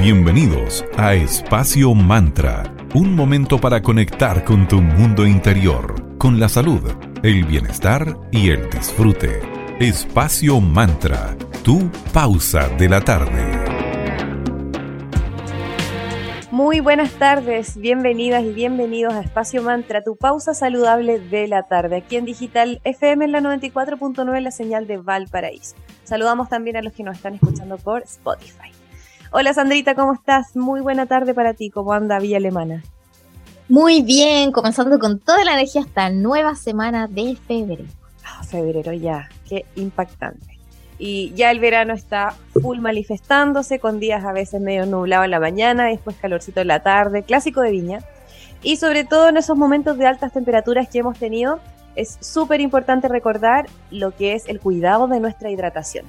Bienvenidos a Espacio Mantra, un momento para conectar con tu mundo interior, con la salud, el bienestar y el disfrute. Espacio Mantra, tu pausa de la tarde. Muy buenas tardes, bienvenidas y bienvenidos a Espacio Mantra, tu pausa saludable de la tarde, aquí en Digital FM en la 94.9, la señal de Valparaíso. Saludamos también a los que nos están escuchando por Spotify. Hola Sandrita, ¿cómo estás? Muy buena tarde para ti, ¿cómo anda Villa Alemana? Muy bien, comenzando con toda la energía esta nueva semana de febrero. Ah, febrero ya, qué impactante. Y ya el verano está full manifestándose, con días a veces medio nublado en la mañana, después calorcito en la tarde, clásico de viña. Y sobre todo en esos momentos de altas temperaturas que hemos tenido, es súper importante recordar lo que es el cuidado de nuestra hidratación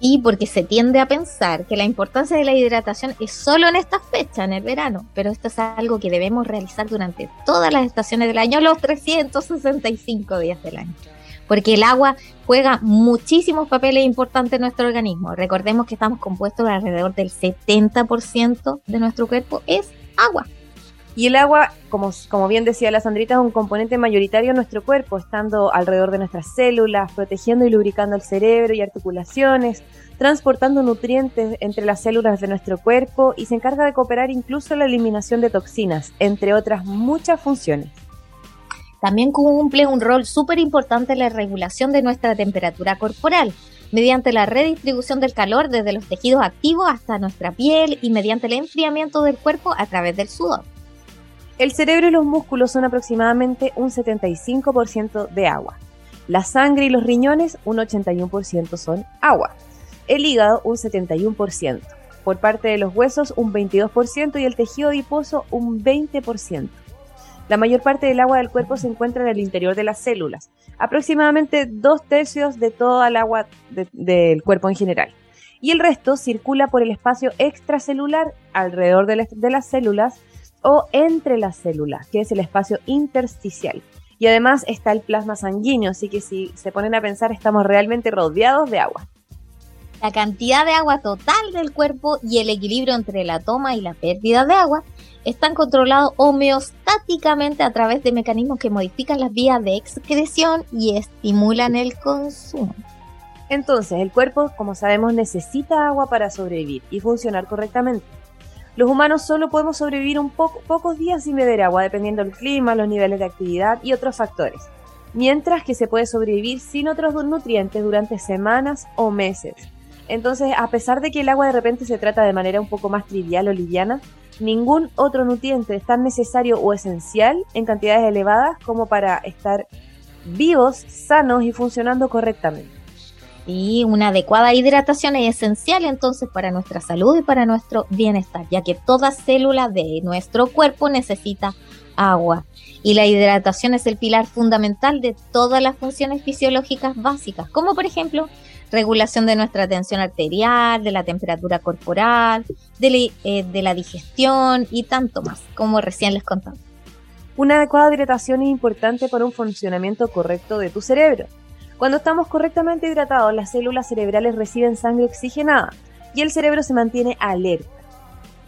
y porque se tiende a pensar que la importancia de la hidratación es solo en esta fecha, en el verano, pero esto es algo que debemos realizar durante todas las estaciones del año, los 365 días del año. Porque el agua juega muchísimos papeles importantes en nuestro organismo. Recordemos que estamos compuestos alrededor del 70% de nuestro cuerpo es agua. Y el agua, como, bien decía la Sandrita, es un componente mayoritario en nuestro cuerpo, estando alrededor de nuestras células, protegiendo y lubricando el cerebro y articulaciones, transportando nutrientes entre las células de nuestro cuerpo y se encarga de cooperar incluso en la eliminación de toxinas, entre otras muchas funciones. También cumple un rol súper importante en la regulación de nuestra temperatura corporal, mediante la redistribución del calor desde los tejidos activos hasta nuestra piel y mediante el enfriamiento del cuerpo a través del sudor. El cerebro y los músculos son aproximadamente un 75% de agua. La sangre y los riñones un 81% son agua. El hígado un 71%. Por parte de los huesos un 22% y el tejido adiposo un 20%. La mayor parte del agua del cuerpo se encuentra en el interior de las células, aproximadamente dos tercios de toda el agua del cuerpo en general. Y el resto circula por el espacio extracelular alrededor de las células o entre las células, que es el espacio intersticial. Y además está el plasma sanguíneo, así que si se ponen a pensar estamos realmente rodeados de agua. La cantidad de agua total del cuerpo y el equilibrio entre la toma y la pérdida de agua están controlados homeostáticamente a través de mecanismos que modifican las vías de excreción y estimulan el consumo. Entonces, el cuerpo, como sabemos, necesita agua para sobrevivir y funcionar correctamente. Los humanos solo podemos sobrevivir un poco, pocos días sin beber agua, dependiendo del clima, los niveles de actividad y otros factores, mientras que se puede sobrevivir sin otros nutrientes durante semanas o meses. Entonces, a pesar de que el agua de repente se trata de manera un poco más trivial o liviana, ningún otro nutriente es tan necesario o esencial en cantidades elevadas como para estar vivos, sanos y funcionando correctamente. Y una adecuada hidratación es esencial entonces para nuestra salud y para nuestro bienestar, ya que toda célula de nuestro cuerpo necesita agua. Y la hidratación es el pilar fundamental de todas las funciones fisiológicas básicas, como por ejemplo regulación de nuestra tensión arterial, de la temperatura corporal, de la, eh, de la digestión y tanto más, como recién les contaba. Una adecuada hidratación es importante para un funcionamiento correcto de tu cerebro cuando estamos correctamente hidratados, las células cerebrales reciben sangre oxigenada y el cerebro se mantiene alerta.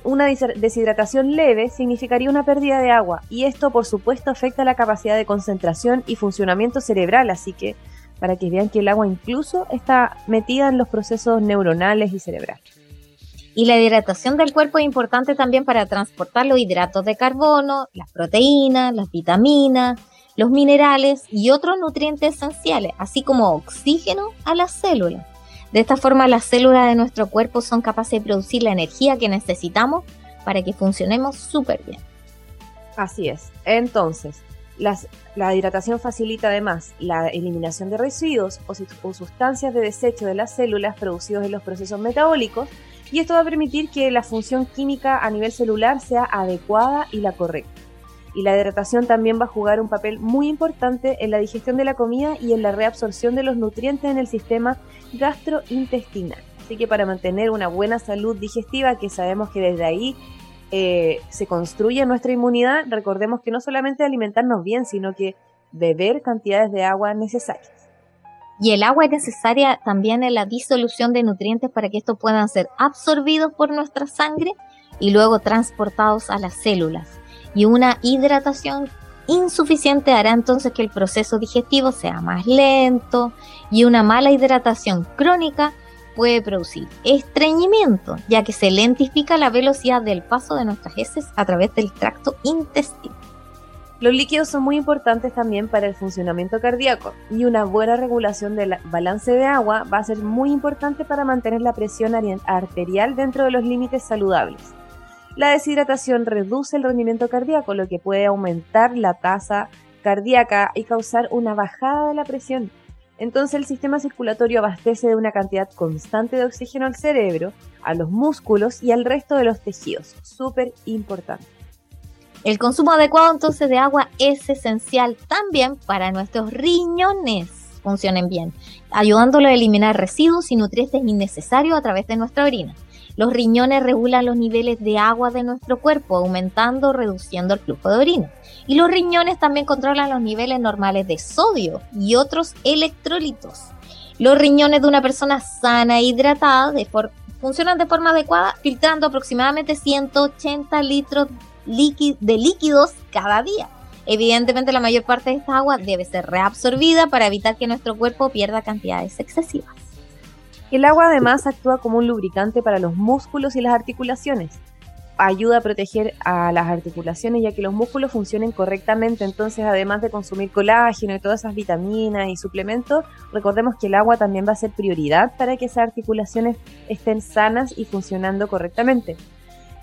Una deshidratación leve significaría una pérdida de agua y esto por supuesto afecta la capacidad de concentración y funcionamiento cerebral, así que para que vean que el agua incluso está metida en los procesos neuronales y cerebrales. Y la hidratación del cuerpo es importante también para transportar los hidratos de carbono, las proteínas, las vitaminas, los minerales y otros nutrientes esenciales, así como oxígeno a las células. De esta forma las células de nuestro cuerpo son capaces de producir la energía que necesitamos para que funcionemos súper bien. Así es. Entonces, la hidratación facilita además la eliminación de residuos o, o sustancias de desecho de las células producidos en los procesos metabólicos y esto va a permitir que la función química a nivel celular sea adecuada y la correcta y la hidratación también va a jugar un papel muy importante en la digestión de la comida y en la reabsorción de los nutrientes en el sistema gastrointestinal. Así que para mantener una buena salud digestiva, que sabemos que desde ahí eh, se construye nuestra inmunidad, recordemos que no solamente alimentarnos bien, sino que beber cantidades de agua necesarias. Y el agua es necesaria también en la disolución de nutrientes para que estos puedan ser absorbidos por nuestra sangre y luego transportados a las células. Y una hidratación insuficiente hará entonces que el proceso digestivo sea más lento y una mala hidratación crónica puede producir estreñimiento, ya que se lentifica la velocidad del paso de nuestras heces a través del tracto intestinal. Los líquidos son muy importantes también para el funcionamiento cardíaco y una buena regulación del balance de agua va a ser muy importante para mantener la presión arterial dentro de los límites saludables. La deshidratación reduce el rendimiento cardíaco, lo que puede aumentar la tasa cardíaca y causar una bajada de la presión. Entonces el sistema circulatorio abastece de una cantidad constante de oxígeno al cerebro, a los músculos y al resto de los tejidos. Súper importante. El consumo adecuado entonces de agua es esencial también para nuestros riñones funcionen bien, ayudándolo a eliminar residuos y nutrientes innecesarios a través de nuestra orina. Los riñones regulan los niveles de agua de nuestro cuerpo, aumentando o reduciendo el flujo de orina. Y los riñones también controlan los niveles normales de sodio y otros electrolitos. Los riñones de una persona sana e hidratada funcionan de forma adecuada, filtrando aproximadamente 180 litros de líquidos cada día. Evidentemente la mayor parte de esta agua debe ser reabsorbida para evitar que nuestro cuerpo pierda cantidades excesivas. El agua además actúa como un lubricante para los músculos y las articulaciones. Ayuda a proteger a las articulaciones ya que los músculos funcionen correctamente. Entonces, además de consumir colágeno y todas esas vitaminas y suplementos, recordemos que el agua también va a ser prioridad para que esas articulaciones estén sanas y funcionando correctamente.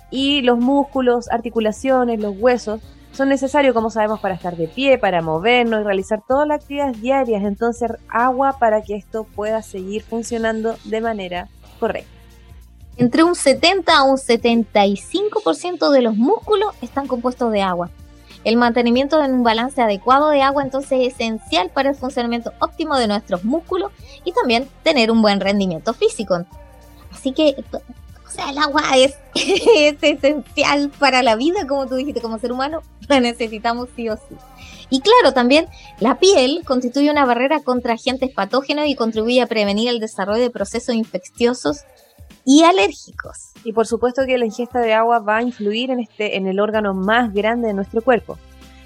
Y los músculos, articulaciones, los huesos son necesarios, como sabemos, para estar de pie, para movernos y realizar todas las actividades diarias. Entonces, agua para que esto pueda seguir funcionando de manera correcta. Entre un 70 a un 75% de los músculos están compuestos de agua. El mantenimiento en un balance adecuado de agua entonces es esencial para el funcionamiento óptimo de nuestros músculos y también tener un buen rendimiento físico. Así que o sea, el agua es, esencial para la vida, como tú dijiste, como ser humano, necesitamos sí o sí. Y claro, también la piel constituye una barrera contra agentes patógenos y contribuye a prevenir el desarrollo de procesos infecciosos y alérgicos. Y por supuesto que la ingesta de agua va a influir en, este, en el órgano más grande de nuestro cuerpo.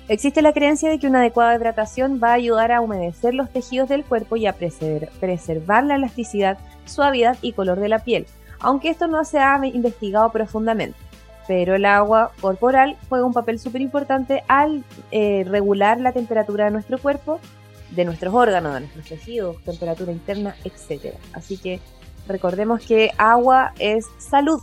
Existe la creencia de que una adecuada hidratación va a ayudar a humedecer los tejidos del cuerpo y a preservar la elasticidad, suavidad y color de la piel aunque esto no se ha investigado profundamente. Pero el agua corporal juega un papel súper importante al eh, regular la temperatura de nuestro cuerpo, de nuestros órganos, de nuestros tejidos, temperatura interna, etc. Así que recordemos que agua es salud.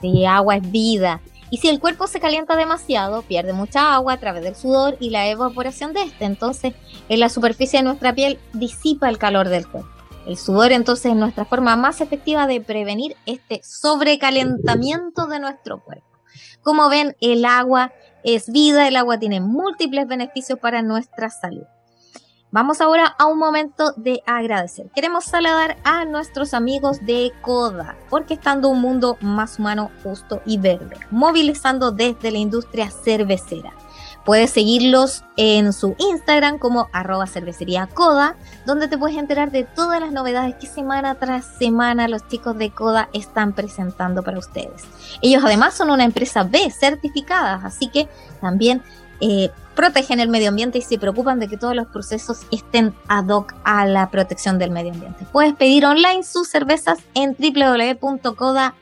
Sí, agua es vida. Y si el cuerpo se calienta demasiado, pierde mucha agua a través del sudor y la evaporación de este. Entonces, en la superficie de nuestra piel disipa el calor del cuerpo. El sudor entonces es nuestra forma más efectiva de prevenir este sobrecalentamiento de nuestro cuerpo. Como ven, el agua es vida, el agua tiene múltiples beneficios para nuestra salud. Vamos ahora a un momento de agradecer. Queremos saludar a nuestros amigos de CODA, porque estando un mundo más humano, justo y verde, movilizando desde la industria cervecera. Puedes seguirlos en su Instagram como arroba cervecería Coda, donde te puedes enterar de todas las novedades que semana tras semana los chicos de Coda están presentando para ustedes. Ellos además son una empresa B certificada, así que también eh, protegen el medio ambiente y se preocupan de que todos los procesos estén ad hoc a la protección del medio ambiente. Puedes pedir online sus cervezas en www.coda.cl.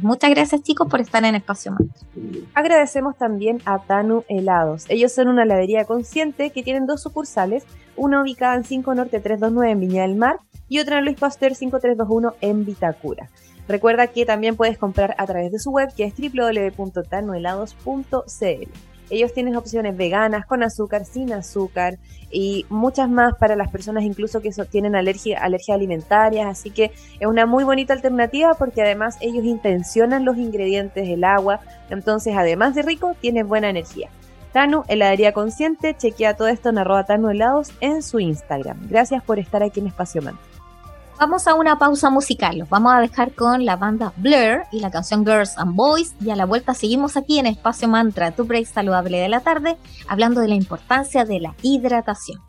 Muchas gracias chicos por estar en Espacio Mantra. Agradecemos también a Tanu Helados. Ellos son una heladería consciente que tienen dos sucursales, una ubicada en 5 Norte 329 en Viña del Mar y otra en Luis Pasteur 5321 en Vitacura. Recuerda que también puedes comprar a través de su web que es www.tanuhelados.cl. Ellos tienen opciones veganas, con azúcar, sin azúcar y muchas más para las personas incluso que tienen alergia, alergias alimentarias. Así que es una muy bonita alternativa porque además ellos intencionan los ingredientes del agua. Entonces, además de rico, tiene buena energía. Tanu, heladería consciente, chequea todo esto en arroba Tanu helados en su Instagram. Gracias por estar aquí en Espacio Man. Vamos a una pausa musical. Los vamos a dejar con la banda Blur y la canción Girls and Boys. Y a la vuelta seguimos aquí en Espacio Mantra, tu break saludable de la tarde, hablando de la importancia de la hidratación.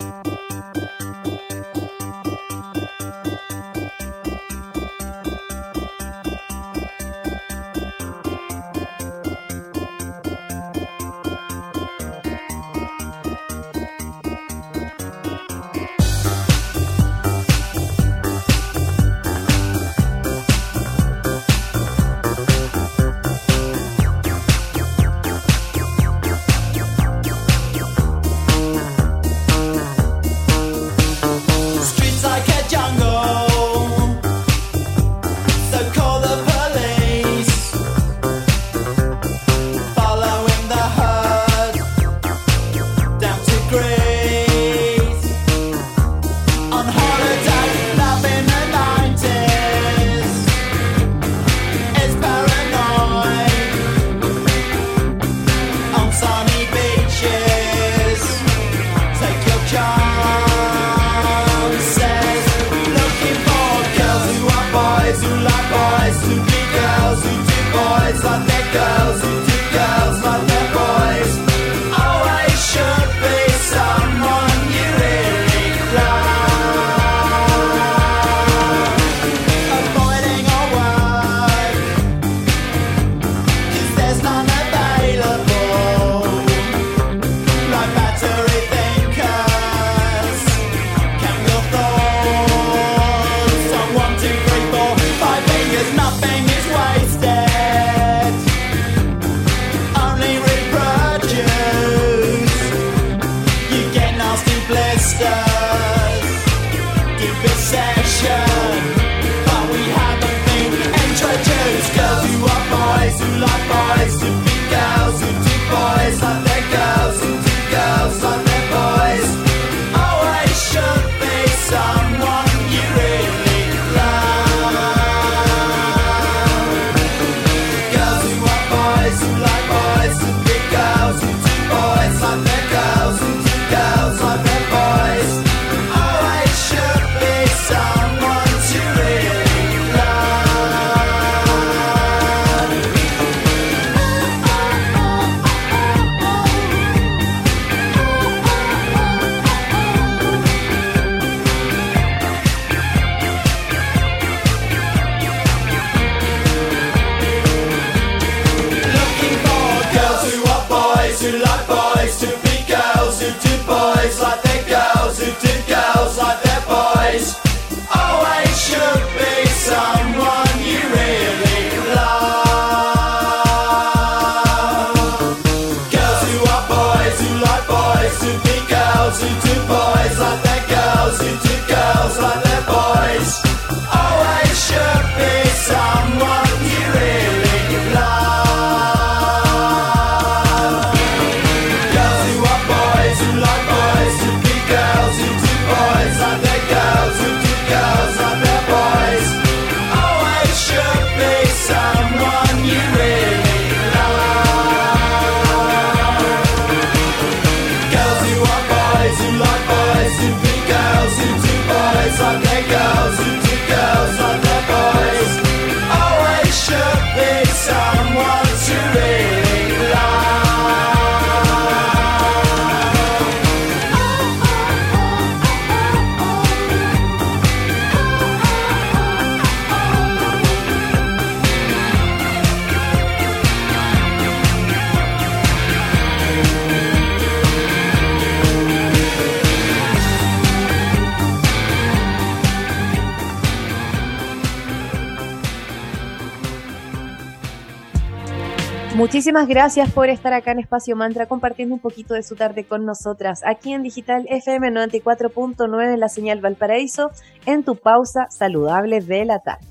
Muchísimas gracias por estar acá en Espacio Mantra compartiendo un poquito de su tarde con nosotras, aquí en Digital FM 94.9 en la señal Valparaíso, en tu pausa saludable de la tarde.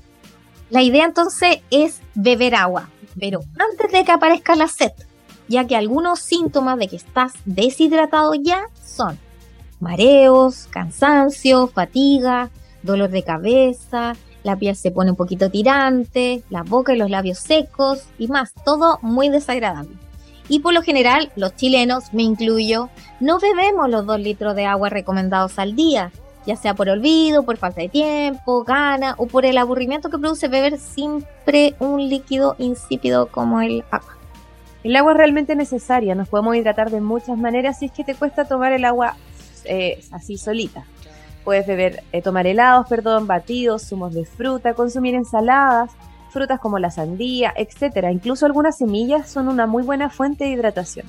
La idea entonces es beber agua, pero antes de que aparezca la sed, ya que algunos síntomas de que estás deshidratado ya son mareos, cansancio, fatiga, dolor de cabeza, la piel se pone un poquito tirante, la boca y los labios secos y más, todo muy desagradable. Y por lo general, los chilenos, me incluyo, no bebemos los dos litros de agua recomendados al día, ya sea por olvido, por falta de tiempo, gana o por el aburrimiento que produce beber siempre un líquido insípido como el agua. El agua es realmente necesaria, nos podemos hidratar de muchas maneras si es que te cuesta tomar el agua eh, así solita. Puedes beber, eh, tomar helados, perdón, batidos, zumos de fruta, consumir ensaladas, frutas como la sandía, etc. Incluso algunas semillas son una muy buena fuente de hidratación.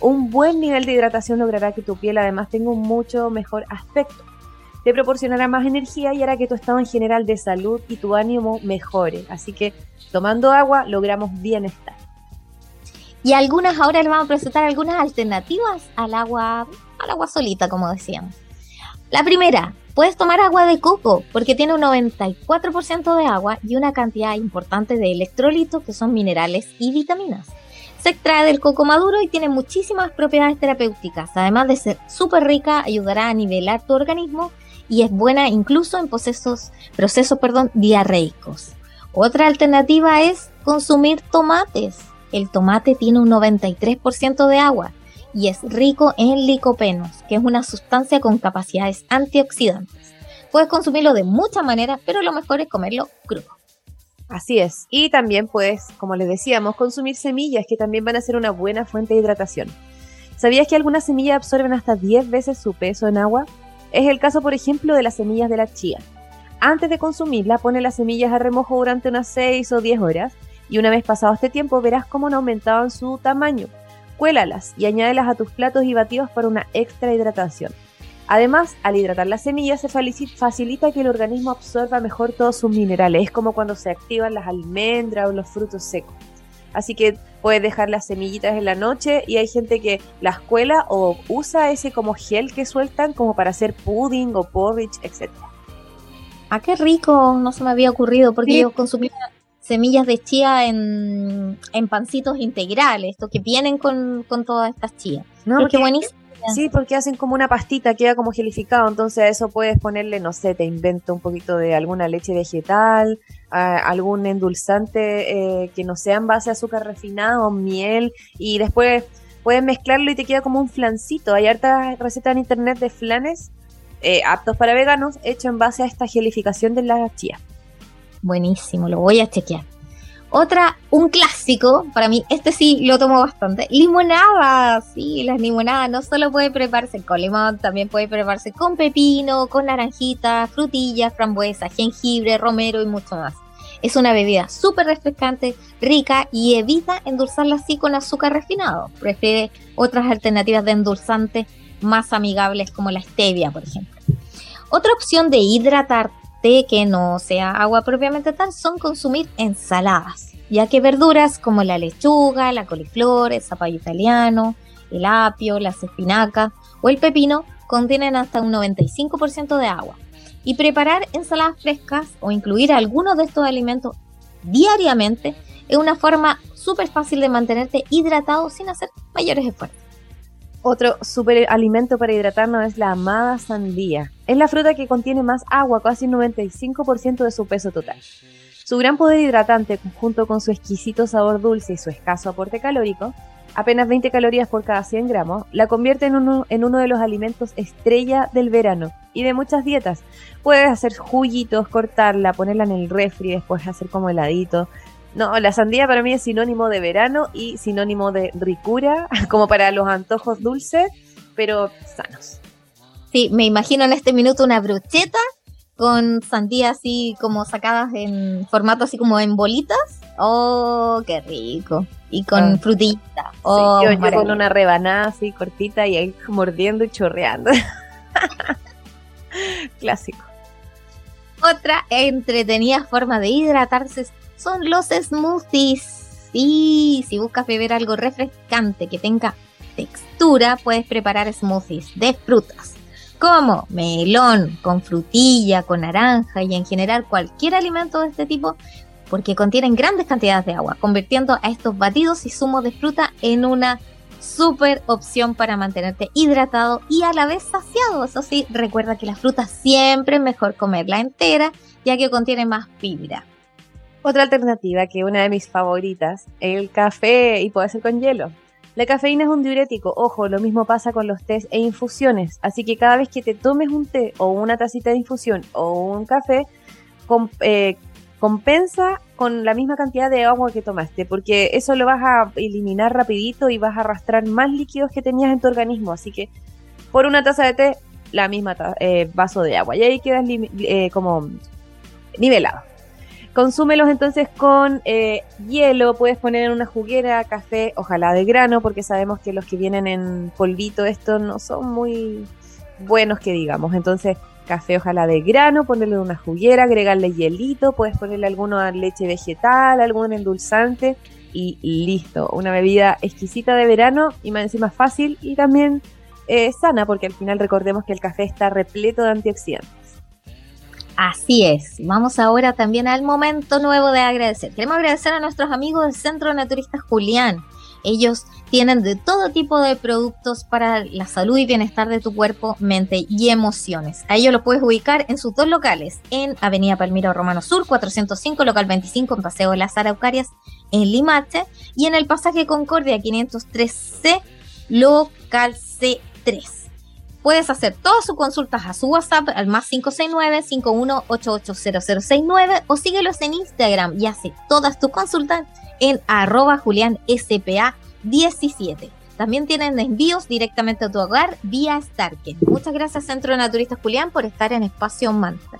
Un buen nivel de hidratación logrará que tu piel además tenga un mucho mejor aspecto. Te proporcionará más energía y hará que tu estado en general de salud y tu ánimo mejore. Así que tomando agua logramos bienestar. Y algunas, ahora les vamos a presentar algunas alternativas al agua, al agua solita, como decíamos. La primera, puedes tomar agua de coco porque tiene un 94% de agua y una cantidad importante de electrolitos que son minerales y vitaminas. Se extrae del coco maduro y tiene muchísimas propiedades terapéuticas. Además de ser súper rica, ayudará a nivelar tu organismo y es buena incluso en procesos, procesos perdón, diarreicos. Otra alternativa es consumir tomates. El tomate tiene un 93% de agua y es rico en licopenos, que es una sustancia con capacidades antioxidantes. Puedes consumirlo de muchas maneras, pero lo mejor es comerlo crudo. Así es. Y también puedes, como les decíamos, consumir semillas que también van a ser una buena fuente de hidratación. ¿Sabías que algunas semillas absorben hasta 10 veces su peso en agua? Es el caso, por ejemplo, de las semillas de la chía. Antes de consumirla, pone las semillas a remojo durante unas 6 o 10 horas y una vez pasado este tiempo verás cómo han aumentado en su tamaño. Cuélalas y añádelas a tus platos y batidos para una extra hidratación. Además, al hidratar las semillas se facilita que el organismo absorba mejor todos sus minerales. Es como cuando se activan las almendras o los frutos secos. Así que puedes dejar las semillitas en la noche y hay gente que las cuela o usa ese como gel que sueltan como para hacer pudding o porridge, etc. Ah, qué rico, no se me había ocurrido porque yo consumía semillas de chía en, pancitos integrales, esto que vienen con, todas estas chías. No, porque, buenísimo. Sí, porque hacen como una pastita, queda como gelificado, entonces a eso puedes ponerle, no sé, te invento un poquito de alguna leche vegetal, algún endulzante eh, que no sea en base a azúcar refinado, miel, y después puedes mezclarlo y te queda como un flancito. Hay hartas recetas en internet de flanes eh, aptos para veganos, hecho en base a esta gelificación de la chía. Buenísimo, lo voy a chequear. Otra, un clásico, para mí, este sí lo tomo bastante. Limonada, sí, las limonadas no solo puede prepararse con limón, también puede prepararse con pepino, con naranjita, frutillas, frambuesa, jengibre, romero y mucho más. Es una bebida súper refrescante, rica y evita endulzarla así con azúcar refinado. Prefiere otras alternativas de endulzante más amigables como la stevia, por ejemplo. Otra opción de hidratar que no sea agua propiamente tal son consumir ensaladas, ya que verduras como la lechuga, la coliflor, el zapallo italiano, el apio, las espinacas o el pepino contienen hasta un 95% de agua. Y preparar ensaladas frescas o incluir algunos de estos alimentos diariamente es una forma súper fácil de mantenerte hidratado sin hacer mayores esfuerzos. Otro super alimento para hidratarnos es la amada sandía. Es la fruta que contiene más agua, casi un 95% de su peso total. Su gran poder hidratante, junto con su exquisito sabor dulce y su escaso aporte calórico, apenas 20 calorías por cada 100 gramos, la convierte en uno, en uno de los alimentos estrella del verano y de muchas dietas. Puedes hacer juguitos, cortarla, ponerla en el refri, después hacer como heladito, no, la sandía para mí es sinónimo de verano y sinónimo de ricura, como para los antojos dulces, pero sanos. Sí, me imagino en este minuto una brocheta con sandía así como sacadas en formato así como en bolitas. Oh, qué rico. Y con ah. frutita. Oh, yo, con una rebanada así cortita y ahí mordiendo y chorreando. Clásico. Otra entretenida forma de hidratarse son los smoothies. Y si buscas beber algo refrescante que tenga textura, puedes preparar smoothies de frutas, como melón, con frutilla, con naranja y en general cualquier alimento de este tipo, porque contienen grandes cantidades de agua, convirtiendo a estos batidos y zumos de fruta en una super opción para mantenerte hidratado y a la vez saciado. Eso sí, recuerda que la fruta siempre es mejor comerla entera, ya que contiene más fibra. Otra alternativa, que una de mis favoritas, el café y puede ser con hielo. La cafeína es un diurético, ojo, lo mismo pasa con los tés e infusiones, así que cada vez que te tomes un té o una tacita de infusión o un café, eh, compensa con la misma cantidad de agua que tomaste, porque eso lo vas a eliminar rapidito y vas a arrastrar más líquidos que tenías en tu organismo, así que por una taza de té, la misma eh, vaso de agua, y ahí quedas eh, como nivelado. Consúmelos entonces con eh, hielo, puedes poner en una juguera café, ojalá de grano, porque sabemos que los que vienen en polvito, estos no son muy buenos que digamos. Entonces, café ojalá de grano, ponerle en una juguera, agregarle hielito, puedes ponerle alguna leche vegetal, algún endulzante y listo. Una bebida exquisita de verano y más encima fácil y también eh, sana, porque al final recordemos que el café está repleto de antioxidantes. Así es. Vamos ahora también al momento nuevo de agradecer. Queremos agradecer a nuestros amigos del Centro Naturista Julián. Ellos tienen de todo tipo de productos para la salud y bienestar de tu cuerpo, mente y emociones. A ellos lo puedes ubicar en sus dos locales, en Avenida Palmira Romano Sur, 405, local 25, en Paseo de las Araucarias, en Limache, y en el pasaje Concordia 503C, local C3. Puedes hacer todas sus consultas a su WhatsApp al más 569-51880069 o síguelos en Instagram y hace todas tus consultas en arroba julianspa17. También tienen envíos directamente a tu hogar vía Starken. Muchas gracias Centro de Naturistas Julián por estar en Espacio Mantra.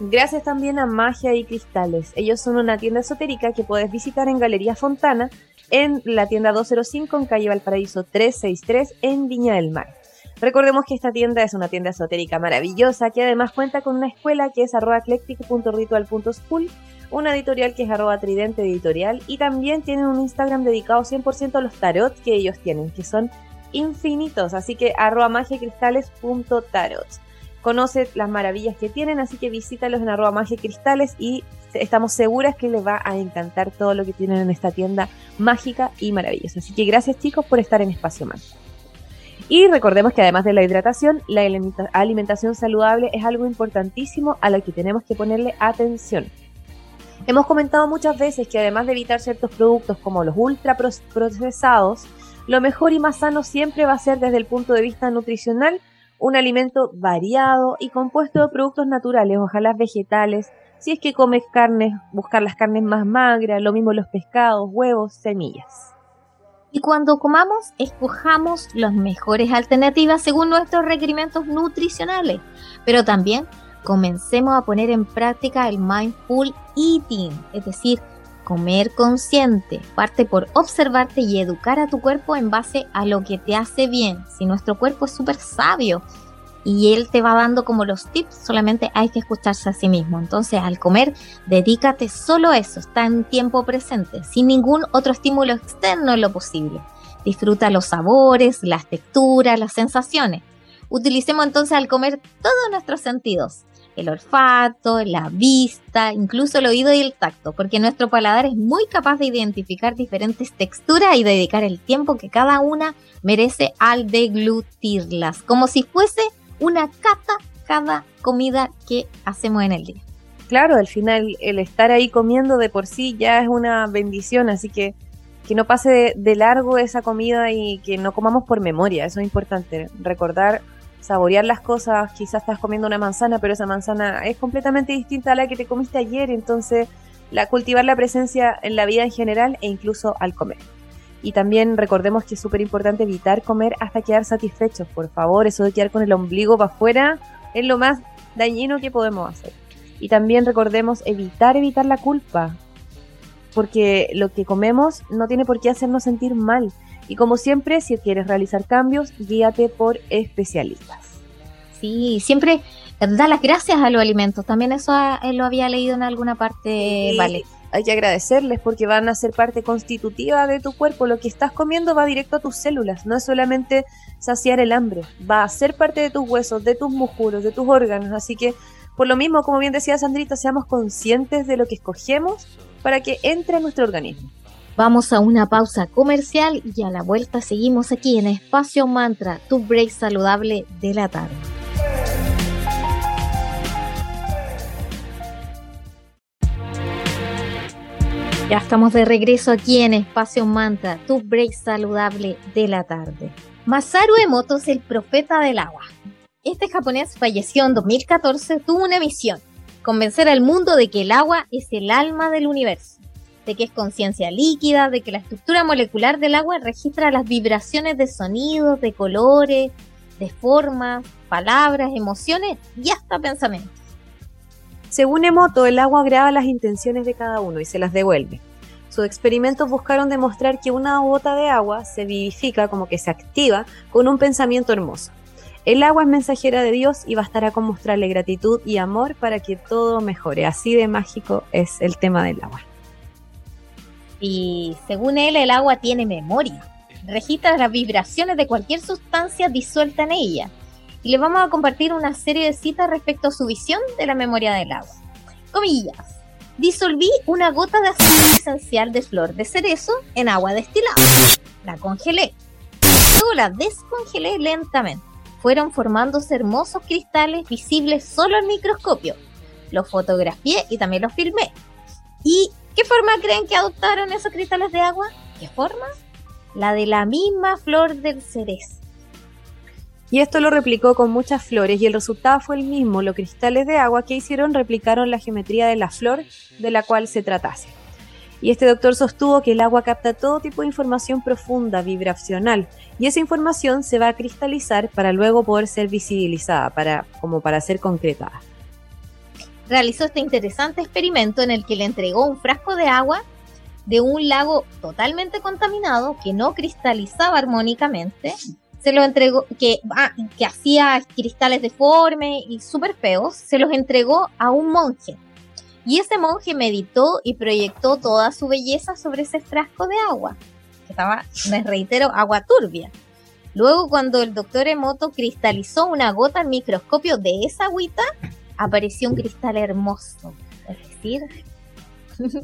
Gracias también a Magia y Cristales. Ellos son una tienda esotérica que puedes visitar en Galería Fontana, en la tienda 205 en calle Valparaíso 363 en Viña del Mar. Recordemos que esta tienda es una tienda esotérica maravillosa que además cuenta con una escuela que es arroba eclectic.ritual.school, una editorial que es arroba tridente editorial y también tienen un Instagram dedicado 100% a los tarot que ellos tienen, que son infinitos, así que arroba magiacristales.tarot. Conoce las maravillas que tienen, así que visítalos en arroba magiacristales y estamos seguras que les va a encantar todo lo que tienen en esta tienda mágica y maravillosa. Así que gracias chicos por estar en Espacio Más. Y recordemos que además de la hidratación, la alimentación saludable es algo importantísimo a lo que tenemos que ponerle atención. Hemos comentado muchas veces que además de evitar ciertos productos como los ultra procesados, lo mejor y más sano siempre va a ser desde el punto de vista nutricional un alimento variado y compuesto de productos naturales, ojalá vegetales. Si es que comes carnes, buscar las carnes más magras, lo mismo los pescados, huevos, semillas. Y cuando comamos, escojamos las mejores alternativas según nuestros requerimientos nutricionales. Pero también comencemos a poner en práctica el mindful eating, es decir, comer consciente. Parte por observarte y educar a tu cuerpo en base a lo que te hace bien. Si nuestro cuerpo es súper sabio y él te va dando como los tips, solamente hay que escucharse a sí mismo. Entonces, al comer, dedícate solo a eso, está en tiempo presente, sin ningún otro estímulo externo en lo posible. Disfruta los sabores, las texturas, las sensaciones. Utilicemos entonces al comer todos nuestros sentidos, el olfato, la vista, incluso el oído y el tacto, porque nuestro paladar es muy capaz de identificar diferentes texturas y dedicar el tiempo que cada una merece al deglutirlas, como si fuese una cata cada comida que hacemos en el día. Claro, al final el estar ahí comiendo de por sí ya es una bendición, así que que no pase de, largo esa comida y que no comamos por memoria, eso es importante, recordar, saborear las cosas, quizás estás comiendo una manzana, pero esa manzana es completamente distinta a la que te comiste ayer, entonces la, cultivar la presencia en la vida en general e incluso al comer. Y también recordemos que es súper importante evitar comer hasta quedar satisfechos. Por favor, eso de quedar con el ombligo para afuera es lo más dañino que podemos hacer. Y también recordemos evitar, evitar la culpa. Porque lo que comemos no tiene por qué hacernos sentir mal. Y como siempre, si quieres realizar cambios, guíate por especialistas. Sí, siempre da las gracias a los alimentos. También eso eh, lo había leído en alguna parte, vale hay que agradecerles porque van a ser parte constitutiva de tu cuerpo. Lo que estás comiendo va directo a tus células, no es solamente saciar el hambre, va a ser parte de tus huesos, de tus músculos, de tus órganos. Así que, por lo mismo, como bien decía Sandrita, seamos conscientes de lo que escogemos para que entre a nuestro organismo. Vamos a una pausa comercial y a la vuelta seguimos aquí en Espacio Mantra, tu break saludable de la tarde. Ya estamos de regreso aquí en Espacio Mantra, tu break saludable de la tarde. Masaru Emoto es el profeta del agua. Este japonés falleció en 2014, tuvo una misión, convencer al mundo de que el agua es el alma del universo, de que es conciencia líquida, de que la estructura molecular del agua registra las vibraciones de sonidos, de colores, de formas, palabras, emociones y hasta pensamientos. Según Emoto, el agua graba las intenciones de cada uno y se las devuelve. Sus experimentos buscaron demostrar que una gota de agua se vivifica, como que se activa, con un pensamiento hermoso. El agua es mensajera de Dios y bastará con mostrarle gratitud y amor para que todo mejore. Así de mágico es el tema del agua. Y según él, el agua tiene memoria. Registra las vibraciones de cualquier sustancia disuelta en ella y le vamos a compartir una serie de citas respecto a su visión de la memoria del agua. Comillas. Disolví una gota de aceite esencial de flor de cerezo en agua destilada. La congelé. Luego la descongelé lentamente. Fueron formándose hermosos cristales visibles solo al microscopio. Los fotografié y también los filmé. ¿Y qué forma creen que adoptaron esos cristales de agua? ¿Qué forma? La de la misma flor del cerezo. Y esto lo replicó con muchas flores y el resultado fue el mismo. Los cristales de agua que hicieron replicaron la geometría de la flor de la cual se tratase. Y este doctor sostuvo que el agua capta todo tipo de información profunda, vibracional, y esa información se va a cristalizar para luego poder ser visibilizada, para, como para ser concretada. Realizó este interesante experimento en el que le entregó un frasco de agua de un lago totalmente contaminado que no cristalizaba armónicamente se lo entregó, que, ah, que hacía cristales deformes y súper feos, se los entregó a un monje. Y ese monje meditó y proyectó toda su belleza sobre ese frasco de agua, que estaba, les reitero, agua turbia. Luego, cuando el doctor Emoto cristalizó una gota al microscopio de esa agüita, apareció un cristal hermoso. Es decir,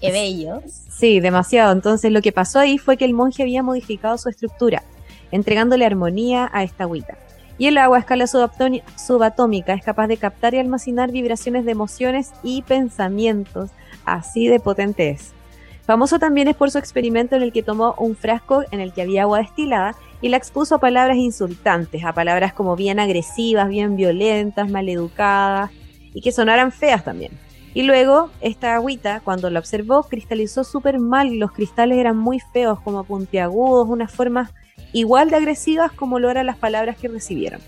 qué bello. Sí, demasiado. Entonces, lo que pasó ahí fue que el monje había modificado su estructura entregándole armonía a esta agüita. Y el agua a escala subatómica es capaz de captar y almacenar vibraciones de emociones y pensamientos, así de potente es. Famoso también es por su experimento en el que tomó un frasco en el que había agua destilada y la expuso a palabras insultantes, a palabras como bien agresivas, bien violentas, maleducadas y que sonaran feas también. Y luego, esta agüita, cuando la observó, cristalizó súper mal. Los cristales eran muy feos, como puntiagudos, unas formas igual de agresivas como lo eran las palabras que recibieron.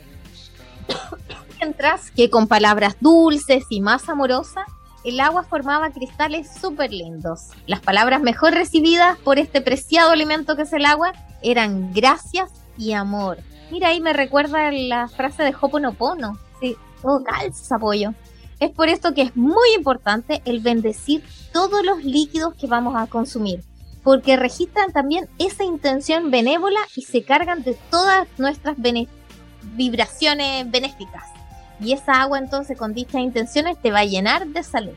Mientras que con palabras dulces y más amorosas, el agua formaba cristales súper lindos. Las palabras mejor recibidas por este preciado alimento que es el agua eran gracias y amor. Mira, ahí me recuerda la frase de Hoponopono. Sí, todo calza apoyo. Es por esto que es muy importante el bendecir todos los líquidos que vamos a consumir porque registran también esa intención benévola y se cargan de todas nuestras vibraciones benéficas. Y esa agua entonces con dichas intenciones te va a llenar de salud.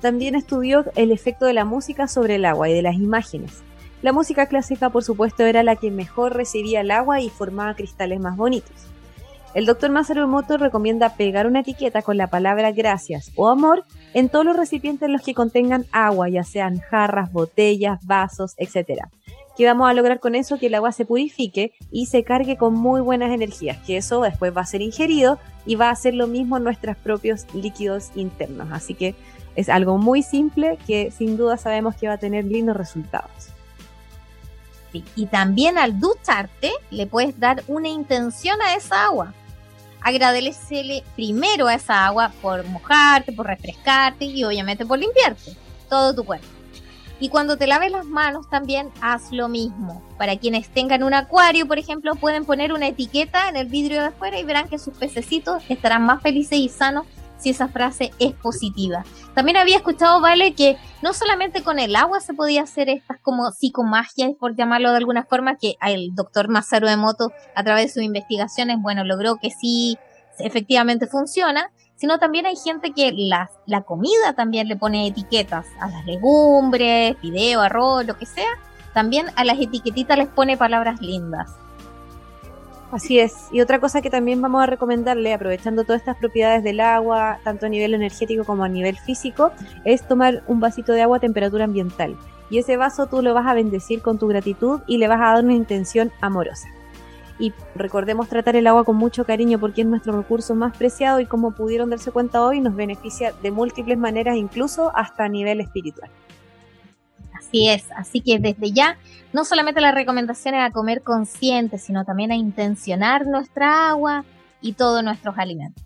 También estudió el efecto de la música sobre el agua y de las imágenes. La música clásica, por supuesto, era la que mejor recibía el agua y formaba cristales más bonitos. El doctor Masaru Emoto recomienda pegar una etiqueta con la palabra gracias o amor en todos los recipientes en los que contengan agua, ya sean jarras, botellas, vasos, etc. ¿Qué vamos a lograr con eso? Que el agua se purifique y se cargue con muy buenas energías, que eso después va a ser ingerido y va a hacer lo mismo en nuestros propios líquidos internos. Así que es algo muy simple que sin duda sabemos que va a tener lindos resultados. Y también al ducharte le puedes dar una intención a esa agua agradecele primero a esa agua por mojarte, por refrescarte y obviamente por limpiarte todo tu cuerpo. Y cuando te laves las manos también haz lo mismo. Para quienes tengan un acuario, por ejemplo, pueden poner una etiqueta en el vidrio de afuera y verán que sus pececitos estarán más felices y sanos si esa frase es positiva. También había escuchado, Vale, que no solamente con el agua se podía hacer estas como psicomagias, por llamarlo de alguna forma, que el doctor Masaru Emoto, a través de sus investigaciones, bueno, logró que sí, efectivamente funciona, sino también hay gente que la, la comida también le pone etiquetas a las legumbres, fideo, arroz, lo que sea. También a las etiquetitas les pone palabras lindas. Así es. Y otra cosa que también vamos a recomendarle, aprovechando todas estas propiedades del agua, tanto a nivel energético como a nivel físico, es tomar un vasito de agua a temperatura ambiental. Y ese vaso tú lo vas a bendecir con tu gratitud y le vas a dar una intención amorosa. Y recordemos tratar el agua con mucho cariño porque es nuestro recurso más preciado y como pudieron darse cuenta hoy nos beneficia de múltiples maneras, incluso hasta a nivel espiritual. Así es, así que desde ya, no solamente la recomendación es a comer consciente, sino también a intencionar nuestra agua y todos nuestros alimentos.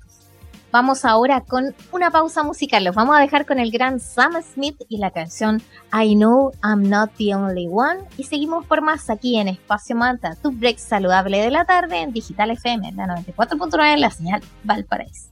Vamos ahora con una pausa musical. Los vamos a dejar con el gran Sam Smith y la canción I Know I'm Not the Only One. Y seguimos por más aquí en Espacio Manta, tu break saludable de la tarde en Digital FM, la 94.9 en la señal Valparaíso.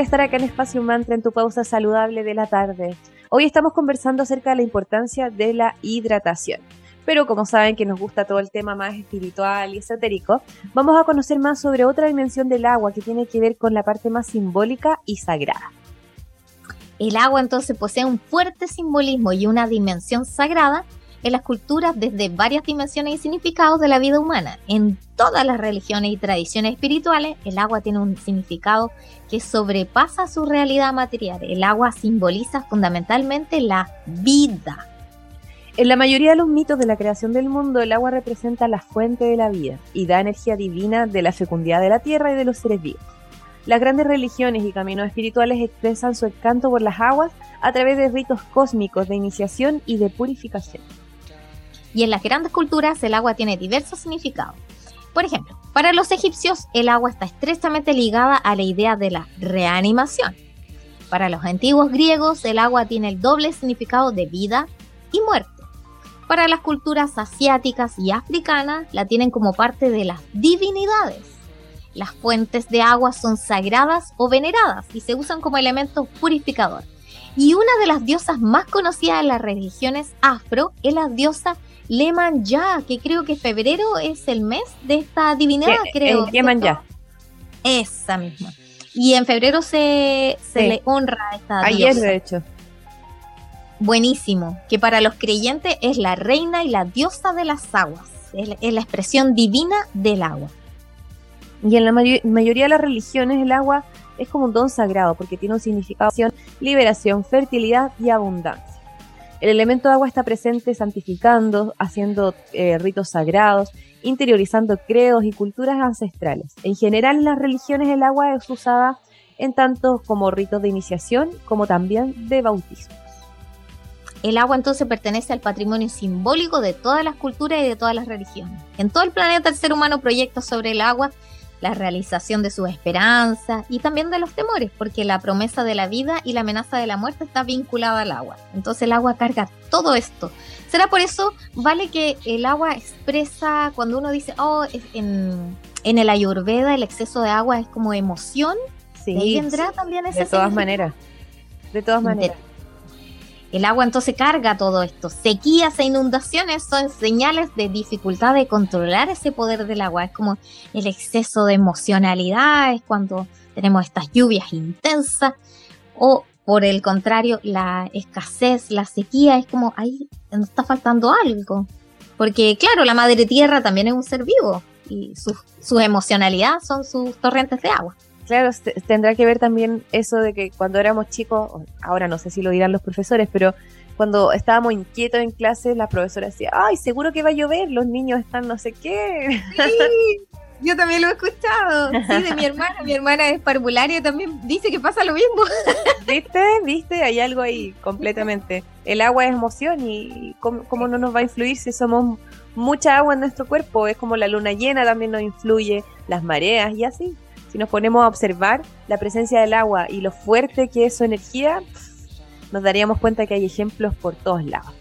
Estar acá en Espacio Mantra en tu pausa saludable de la tarde. Hoy estamos conversando acerca de la importancia de la hidratación. Pero como saben que nos gusta todo el tema más espiritual y esotérico, vamos a conocer más sobre otra dimensión del agua que tiene que ver con la parte más simbólica y sagrada. El agua entonces posee un fuerte simbolismo y una dimensión sagrada en las culturas desde varias dimensiones y significados de la vida humana. En todas las religiones y tradiciones espirituales, el agua tiene un significado que sobrepasa su realidad material. El agua simboliza fundamentalmente la vida. En la mayoría de los mitos de la creación del mundo, el agua representa la fuente de la vida y da energía divina de la fecundidad de la tierra y de los seres vivos. Las grandes religiones y caminos espirituales expresan su encanto por las aguas a través de ritos cósmicos de iniciación y de purificación. Y en las grandes culturas el agua tiene diversos significados. Por ejemplo, para los egipcios el agua está estrechamente ligada a la idea de la reanimación. Para los antiguos griegos el agua tiene el doble significado de vida y muerte. Para las culturas asiáticas y africanas la tienen como parte de las divinidades. Las fuentes de agua son sagradas o veneradas y se usan como elemento purificador. Y una de las diosas más conocidas en las religiones afro es la diosa Lemanya, que creo que febrero es el mes de esta divinidad, creo. El Yemanjá. Esa misma. Y en febrero se, se Sí. le honra a esta Ayer, diosa. de hecho. Buenísimo, que para los creyentes es la reina y la diosa de las aguas. Es la, es la expresión divina del agua. Y en la mayo- mayoría de las religiones el agua es como un don sagrado porque tiene un significado liberación, fertilidad y abundancia. El elemento agua está presente santificando, haciendo eh, ritos sagrados, interiorizando credos y culturas ancestrales. En general en las religiones el agua es usada en tanto como ritos de iniciación como también de bautismo. El agua entonces pertenece al patrimonio simbólico de todas las culturas y de todas las religiones. En todo el planeta el ser humano proyecta sobre el agua la realización de sus esperanzas y también de los temores, porque la promesa de la vida y la amenaza de la muerte está vinculada al agua. Entonces el agua carga todo esto. ¿Será por eso, vale, que el agua expresa, cuando uno dice, oh, en, en el ayurveda el exceso de agua es como emoción? Sí, ¿De ahí vendrá también ese de todas maneras. De todas maneras. El agua entonces carga todo esto. Sequías e inundaciones son señales de dificultad de controlar ese poder del agua. Es como el exceso de emocionalidad, es cuando tenemos estas lluvias intensas. O por el contrario, la escasez, la sequía, es como ahí nos está faltando algo. Porque claro, la madre tierra también es un ser vivo y su, su emocionalidad son sus torrentes de agua. Claro, se- tendrá que ver también eso de que cuando éramos chicos, ahora no sé si lo dirán los profesores, pero cuando estábamos inquietos en clase, la profesora decía, ay, seguro que va a llover, los niños están no sé qué. yo también lo he escuchado. Sí, de mi hermana. Mi hermana es parvularia también dice que pasa lo mismo. ¿Viste? ¿Viste? Hay algo ahí completamente. El agua es emoción y cómo, cómo no nos va a influir si somos mucha agua en nuestro cuerpo. Es como la luna llena también nos influye, las mareas y así. Si nos ponemos a observar la presencia del agua y lo fuerte que es su energía, nos daríamos cuenta que hay ejemplos por todos lados.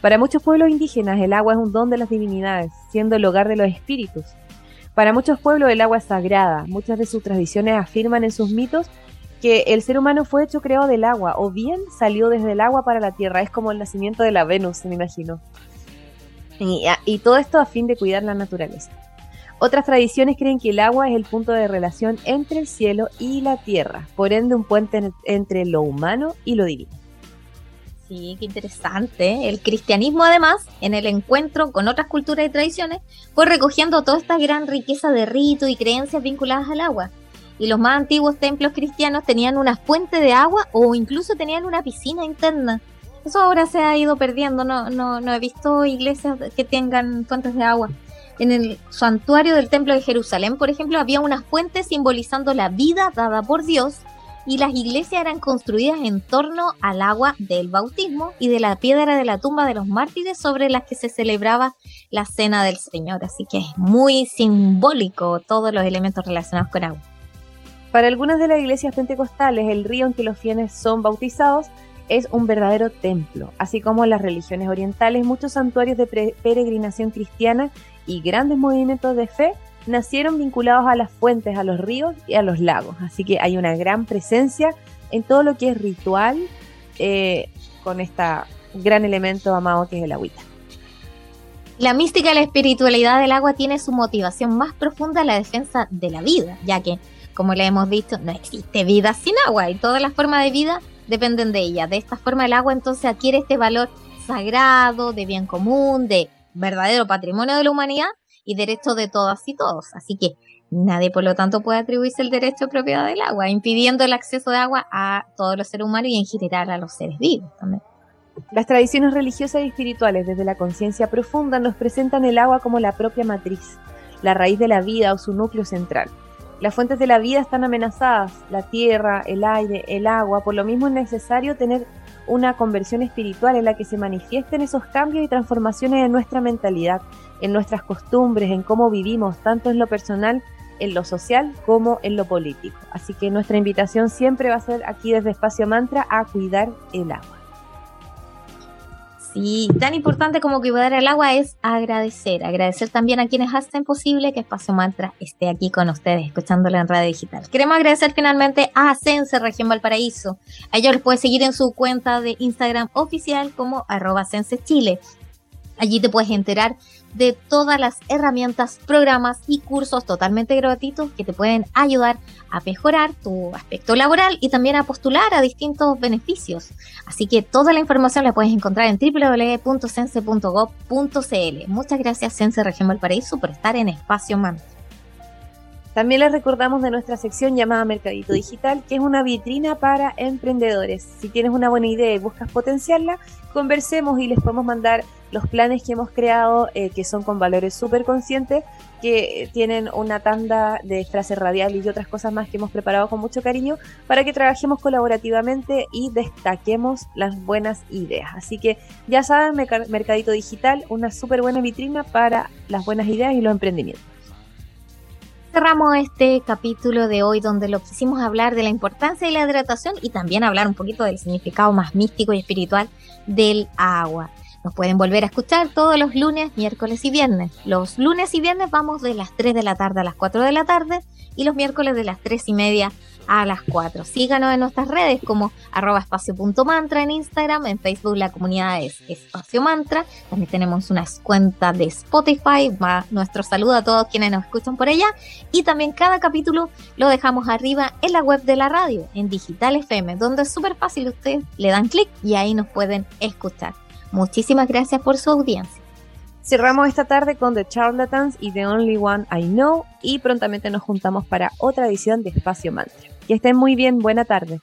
Para muchos pueblos indígenas el agua es un don de las divinidades, siendo el hogar de los espíritus. Para muchos pueblos el agua es sagrada. Muchas de sus tradiciones afirman en sus mitos que el ser humano fue hecho creado del agua o bien salió desde el agua para la tierra. Es como el nacimiento de la Venus, me imagino. Y, y todo esto a fin de cuidar la naturaleza. Otras tradiciones creen que el agua es el punto de relación entre el cielo y la tierra, por ende un puente en- entre lo humano y lo divino. Sí, qué interesante. El cristianismo, además, en el encuentro con otras culturas y tradiciones, fue recogiendo toda esta gran riqueza de ritos y creencias vinculadas al agua. Y los más antiguos templos cristianos tenían una fuente de agua o incluso tenían una piscina interna. Eso ahora se ha ido perdiendo. No, no, no he visto iglesias que tengan fuentes de agua. En el santuario del Templo de Jerusalén, por ejemplo, había una fuente simbolizando la vida dada por Dios y las iglesias eran construidas en torno al agua del bautismo y de la piedra de la tumba de los mártires sobre las que se celebraba la cena del Señor. Así que es muy simbólico todos los elementos relacionados con agua. Para algunas de las iglesias pentecostales, el río en que los fieles son bautizados es un verdadero templo, así como en las religiones orientales, muchos santuarios de peregrinación cristiana y grandes movimientos de fe nacieron vinculados a las fuentes, a los ríos y a los lagos. Así que hay una gran presencia en todo lo que es ritual eh, con este gran elemento amado que es el agüita. La mística y la espiritualidad del agua tiene su motivación más profunda en la defensa de la vida, ya que, como le hemos dicho, no existe vida sin agua y todas las formas de vida dependen de ella. De esta forma el agua entonces adquiere este valor sagrado, de bien común, de verdadero patrimonio de la humanidad y derecho de todas y todos. Así que nadie, por lo tanto, puede atribuirse el derecho de propiedad del agua, impidiendo el acceso de agua a todos los seres humanos y en general a los seres vivos también. Las tradiciones religiosas y espirituales desde la conciencia profunda nos presentan el agua como la propia matriz, la raíz de la vida o su núcleo central. Las fuentes de la vida están amenazadas, la tierra, el aire, el agua, por lo mismo es necesario tener una conversión espiritual en la que se manifiesten esos cambios y transformaciones en nuestra mentalidad, en nuestras costumbres, en cómo vivimos, tanto en lo personal, en lo social, como en lo político. Así que nuestra invitación siempre va a ser aquí desde Espacio Mantra a cuidar el agua. Sí, tan importante como cuidar el agua es agradecer. Agradecer también a quienes hacen posible que Espacio Mantra esté aquí con ustedes, escuchándolo en radio digital. Queremos agradecer finalmente a Sense Región Valparaíso. A ellos los puedes seguir en su cuenta de Instagram oficial como arroba Chile. Allí te puedes enterar de todas las herramientas, programas y cursos totalmente gratuitos que te pueden ayudar a mejorar tu aspecto laboral y también a postular a distintos beneficios. Así que toda la información la puedes encontrar en www.sense.gov.cl. Muchas gracias Sense Región Valparaíso por estar en Espacio Man. También les recordamos de nuestra sección llamada Mercadito Digital, que es una vitrina para emprendedores. Si tienes una buena idea y buscas potenciarla, conversemos y les podemos mandar los planes que hemos creado, eh, que son con valores súper conscientes, que tienen una tanda de frases radiales y otras cosas más que hemos preparado con mucho cariño para que trabajemos colaborativamente y destaquemos las buenas ideas. Así que ya saben, Mercadito Digital, una súper buena vitrina para las buenas ideas y los emprendimientos cerramos este capítulo de hoy donde lo quisimos hablar de la importancia de la hidratación y también hablar un poquito del significado más místico y espiritual del agua. Nos pueden volver a escuchar todos los lunes, miércoles y viernes. Los lunes y viernes vamos de las 3 de la tarde a las 4 de la tarde y los miércoles de las 3 y media a las 4. Síganos en nuestras redes como arroba espacio.mantra en Instagram, en Facebook la comunidad es Espacio Mantra, también tenemos una cuenta de Spotify, va nuestro saludo a todos quienes nos escuchan por allá y también cada capítulo lo dejamos arriba en la web de la radio, en Digital FM, donde es súper fácil, ustedes le dan clic y ahí nos pueden escuchar. Muchísimas gracias por su audiencia. Cerramos esta tarde con The Charlatans y The Only One I Know y prontamente nos juntamos para otra edición de Espacio Mantra. Que estén muy bien, buena tarde.